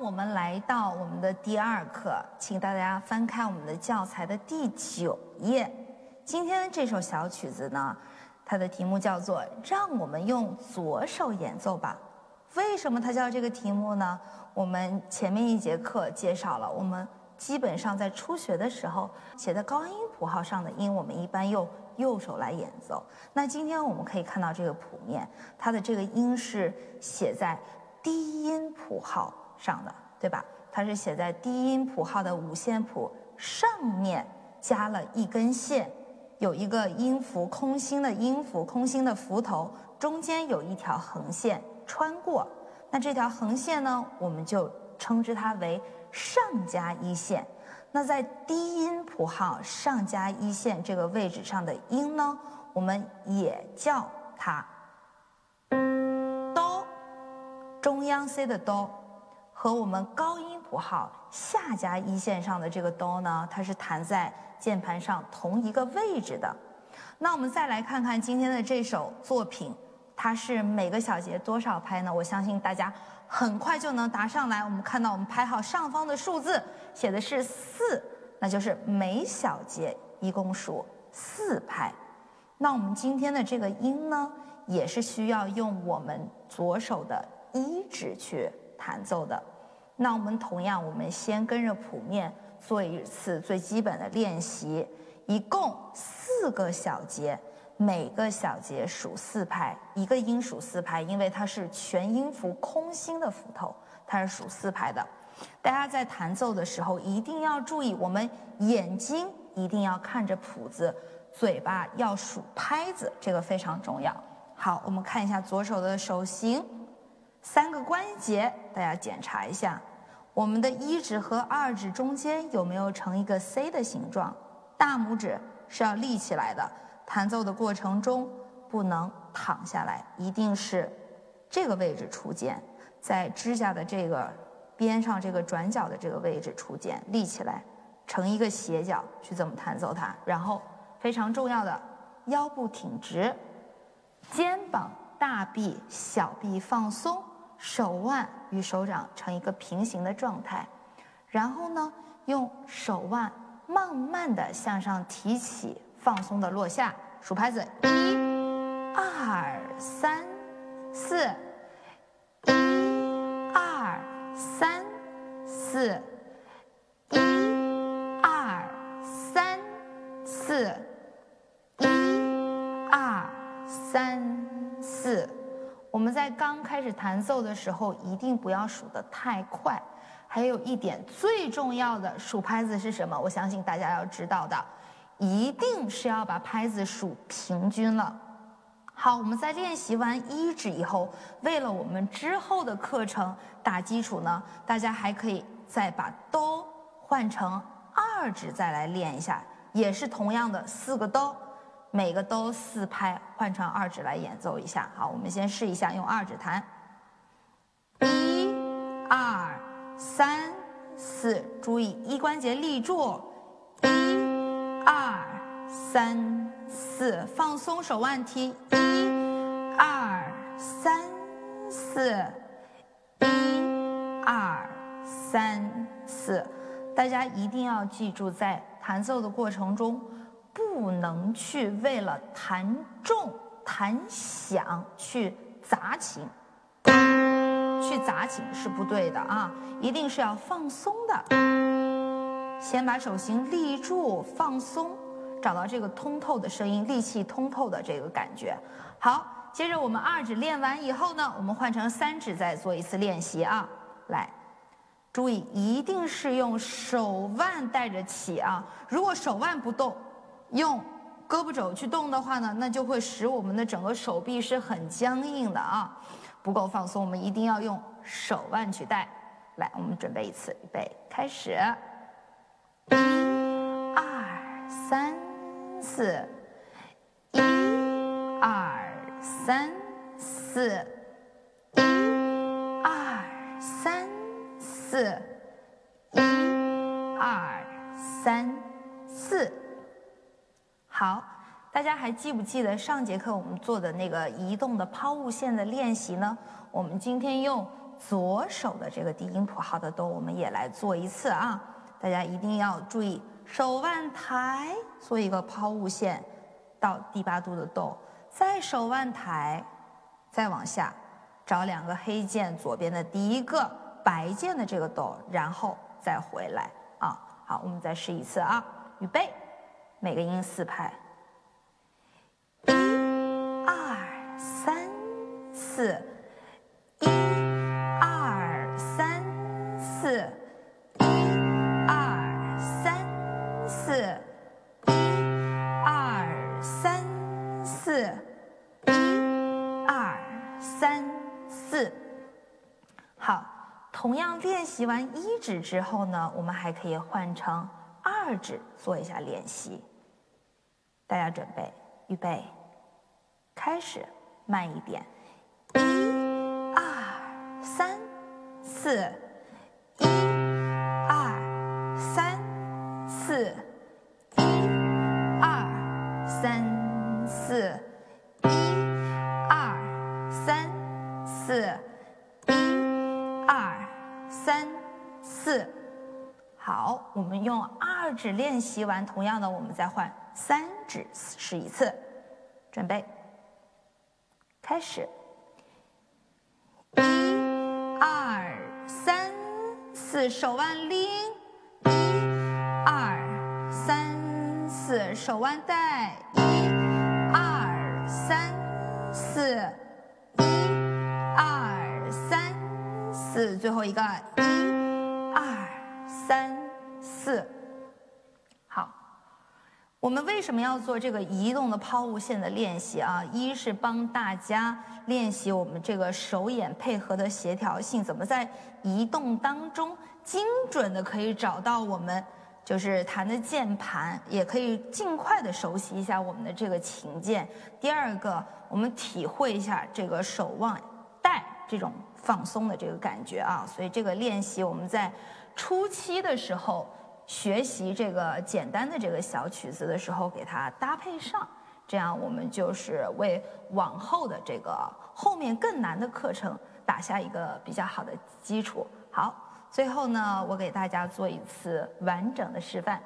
我们来到我们的第二课，请大家翻开我们的教材的第九页。今天的这首小曲子呢，它的题目叫做《让我们用左手演奏吧》。为什么它叫这个题目呢？我们前面一节课介绍了，我们基本上在初学的时候写在高音谱号上的音，我们一般用右手来演奏。那今天我们可以看到这个谱面，它的这个音是写在低音谱号上的，对吧？它是写在低音谱号的五线谱上面加了一根线，有一个音符空心的音符空心的符头，中间有一条横线穿过。那这条横线呢，我们就称之它为上加一线。那在低音谱号上加一线这个位置上的音呢，我们也叫它哆。中央 C 的哆和我们高音谱号下加一线上的这个哆呢，它是弹在键盘上同一个位置的。那我们再来看看今天的这首作品。它是每个小节多少拍呢？我相信大家很快就能答上来。我们看到我们拍号上方的数字写的是四，那就是每小节一共数四拍。那我们今天的这个音呢，也是需要用我们左手的一指去弹奏的。那我们同样，我们先跟着谱面做一次最基本的练习，一共四个小节。每个小节数四拍，一个音数四拍，因为它是全音符空心的符头，它是数四拍的。大家在弹奏的时候一定要注意，我们眼睛一定要看着谱子，嘴巴要数拍子，这个非常重要。好，我们看一下左手的手型，三个关节，大家检查一下，我们的一指和二指中间有没有成一个 C 的形状？大拇指是要立起来的。弹奏的过程中不能躺下来，一定是这个位置出键，在指甲的这个边上这个转角的这个位置出键，立起来成一个斜角去怎么弹奏它。然后非常重要的，腰部挺直，肩膀、大臂、小臂放松，手腕与手掌成一个平行的状态。然后呢，用手腕慢慢的向上提起。放松的落下，数拍子，一、二、三、四，一、二、三、四，一、二、三、四，一、二、三、四。我们在刚开始弹奏的时候，一定不要数得太快。还有一点最重要的数拍子是什么？我相信大家要知道的。一定是要把拍子数平均了。好，我们在练习完一指以后，为了我们之后的课程打基础呢，大家还可以再把哆换成二指再来练一下，也是同样的四个哆，每个都四拍，换成二指来演奏一下。好，我们先试一下用二指弹，一、二、三、四，注意一关节立住，一。二三四，放松手腕提，一二三四，一二三四。大家一定要记住，在弹奏的过程中，不能去为了弹重、弹响去砸琴，去砸琴是不对的啊！一定是要放松的。先把手型立住，放松，找到这个通透的声音，力气通透的这个感觉。好，接着我们二指练完以后呢，我们换成三指再做一次练习啊。来，注意一定是用手腕带着起啊。如果手腕不动，用胳膊肘去动的话呢，那就会使我们的整个手臂是很僵硬的啊，不够放松。我们一定要用手腕去带。来，我们准备一次，预备，开始。一、二、三、四，一、二、三、四，好，大家还记不记得上节课我们做的那个移动的抛物线的练习呢？我们今天用左手的这个低音谱号的哆，我们也来做一次啊！大家一定要注意，手腕抬，做一个抛物线到第八度的哆，再手腕抬，再往下找两个黑键，左边的第一个白键的这个哆，然后再回来啊！好，我们再试一次啊！预备，每个音四拍，一、二、三、四。一、二、三四，一二三四，一二三四，一二三四。好，同样练习完一指之后呢，我们还可以换成二指做一下练习。大家准备，预备，开始，慢一点，一二三四。一、二、三四，一，二，三，四，一，二，三，四，一，二，三，四。好，我们用二指练习完，同样的，我们再换三指试一次。准备，开始。一，二，三，四，手腕拎。一、二、三四手腕带，一、二、三、四，一、二、三、四，最后一个，一、二、三、四。我们为什么要做这个移动的抛物线的练习啊？一是帮大家练习我们这个手眼配合的协调性，怎么在移动当中精准的可以找到我们。就是弹的键盘，也可以尽快的熟悉一下我们的这个琴键。第二个，我们体会一下这个手腕带这种放松的这个感觉啊。所以这个练习我们在初期的时候学习这个简单的这个小曲子的时候，给它搭配上，这样我们就是为往后的这个后面更难的课程打下一个比较好的基础。好。最后呢，我给大家做一次完整的示范。